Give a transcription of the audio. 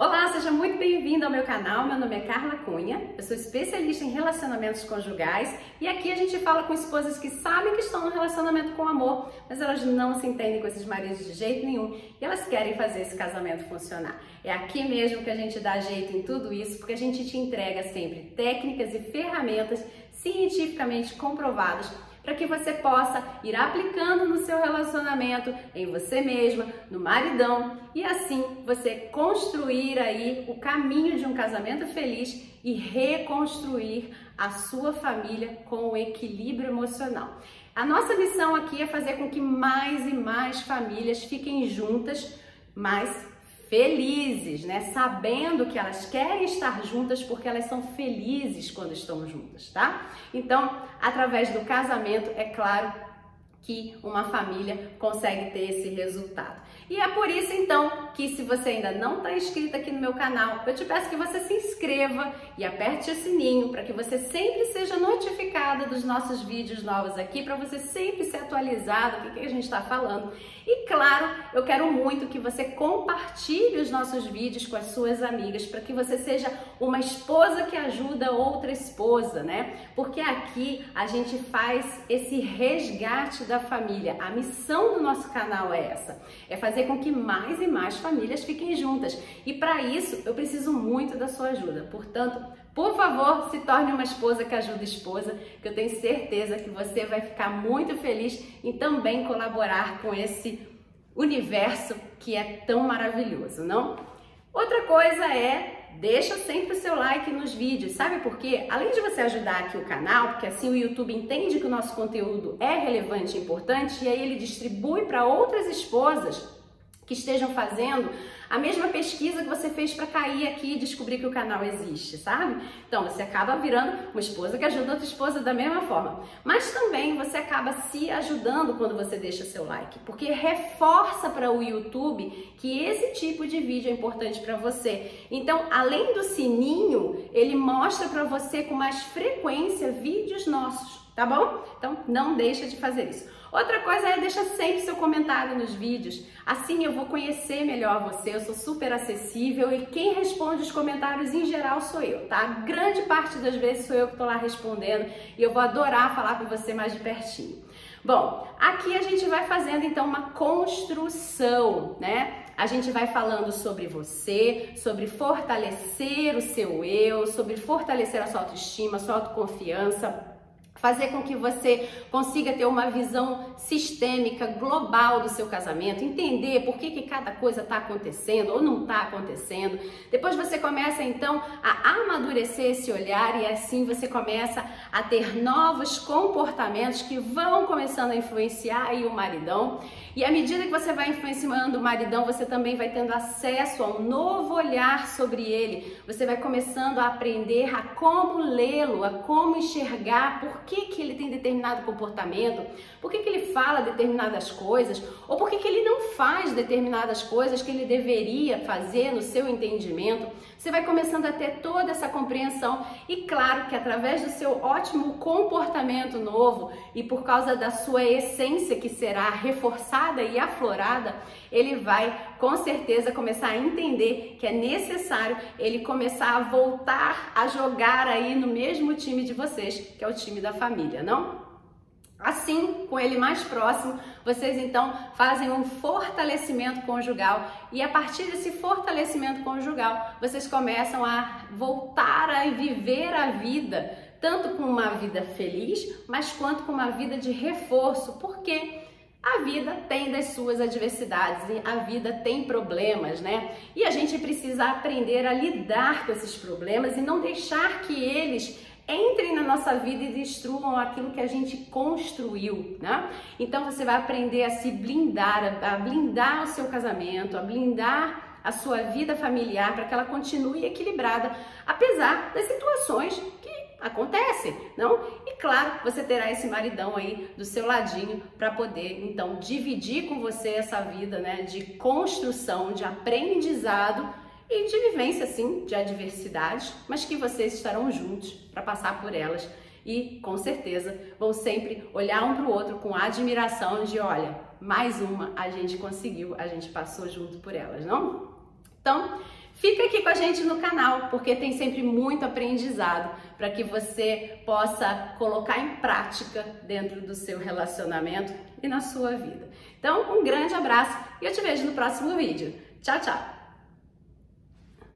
Olá, seja muito bem-vindo ao meu canal. Meu nome é Carla Cunha, eu sou especialista em relacionamentos conjugais e aqui a gente fala com esposas que sabem que estão no relacionamento com amor, mas elas não se entendem com esses maridos de jeito nenhum e elas querem fazer esse casamento funcionar. É aqui mesmo que a gente dá jeito em tudo isso, porque a gente te entrega sempre técnicas e ferramentas cientificamente comprovadas para que você possa ir aplicando no seu relacionamento, em você mesma, no maridão e assim você construir aí o caminho de um casamento feliz e reconstruir a sua família com o equilíbrio emocional. A nossa missão aqui é fazer com que mais e mais famílias fiquem juntas, mais felizes, né? Sabendo que elas querem estar juntas porque elas são felizes quando estão juntas, tá? Então, através do casamento, é claro que uma família consegue ter esse resultado. E é por isso então que se você ainda não está inscrito aqui no meu canal, eu te peço que você se inscreva e aperte o sininho para que você sempre seja notificada dos nossos vídeos novos aqui, para você sempre ser atualizado do que, que a gente está falando. E claro, eu quero muito que você compartilhe os nossos vídeos com as suas amigas, para que você seja uma esposa que ajuda outra esposa, né? Porque aqui a gente faz esse resgate da família. A missão do nosso canal é essa: é fazer com que mais e mais famílias fiquem juntas. E para isso, eu preciso muito da sua ajuda. Portanto, por favor, se torne uma esposa que ajuda a esposa, que eu tenho certeza que você vai ficar muito feliz em também colaborar com esse universo que é tão maravilhoso, não? Outra coisa é deixa sempre o seu like nos vídeos, sabe por quê? Além de você ajudar aqui o canal, porque assim o YouTube entende que o nosso conteúdo é relevante e importante e aí ele distribui para outras esposas que estejam fazendo a mesma pesquisa que você fez para cair aqui e descobrir que o canal existe, sabe? Então você acaba virando uma esposa que ajuda outra esposa da mesma forma. Mas também você acaba se ajudando quando você deixa seu like, porque reforça para o YouTube que esse tipo de vídeo é importante para você. Então, além do sininho, ele mostra para você com mais frequência vídeos nossos tá bom? Então não deixa de fazer isso. Outra coisa é deixa sempre seu comentário nos vídeos. Assim eu vou conhecer melhor você. Eu sou super acessível e quem responde os comentários em geral sou eu, tá? Grande parte das vezes sou eu que tô lá respondendo e eu vou adorar falar com você mais de pertinho. Bom, aqui a gente vai fazendo então uma construção, né? A gente vai falando sobre você, sobre fortalecer o seu eu, sobre fortalecer a sua autoestima, a sua autoconfiança fazer com que você consiga ter uma visão sistêmica, global do seu casamento, entender por que, que cada coisa está acontecendo ou não está acontecendo. Depois você começa então a amadurecer esse olhar e assim você começa a ter novos comportamentos que vão começando a influenciar aí o maridão. E à medida que você vai influenciando o maridão, você também vai tendo acesso a um novo olhar sobre ele. Você vai começando a aprender a como lê-lo, a como enxergar por que, que ele tem determinado comportamento, por que, que ele fala determinadas coisas, ou por que, que ele não faz determinadas coisas que ele deveria fazer no seu entendimento. Você vai começando a ter toda essa compreensão e claro que através do seu ótimo comportamento novo e por causa da sua essência que será reforçada e aflorada, ele vai com certeza começar a entender que é necessário ele começar a voltar a jogar aí no mesmo time de vocês, que é o time da família, não? Assim, com ele mais próximo, vocês então fazem um fortalecimento conjugal e a partir desse fortalecimento conjugal, vocês começam a voltar a viver a vida, tanto com uma vida feliz, mas quanto com uma vida de reforço, porque a vida tem das suas adversidades, a vida tem problemas, né? E a gente precisa aprender a lidar com esses problemas e não deixar que eles entrem na nossa vida e destruam aquilo que a gente construiu, né? Então você vai aprender a se blindar, a blindar o seu casamento, a blindar a sua vida familiar para que ela continue equilibrada, apesar das situações que acontecem, não? E claro, você terá esse maridão aí do seu ladinho para poder então dividir com você essa vida, né, de construção, de aprendizado e de vivência, sim, de adversidades, mas que vocês estarão juntos para passar por elas e com certeza vão sempre olhar um para o outro com admiração de olha, mais uma a gente conseguiu, a gente passou junto por elas, não? Então, Fica aqui com a gente no canal, porque tem sempre muito aprendizado para que você possa colocar em prática dentro do seu relacionamento e na sua vida. Então, um grande abraço e eu te vejo no próximo vídeo. Tchau, tchau!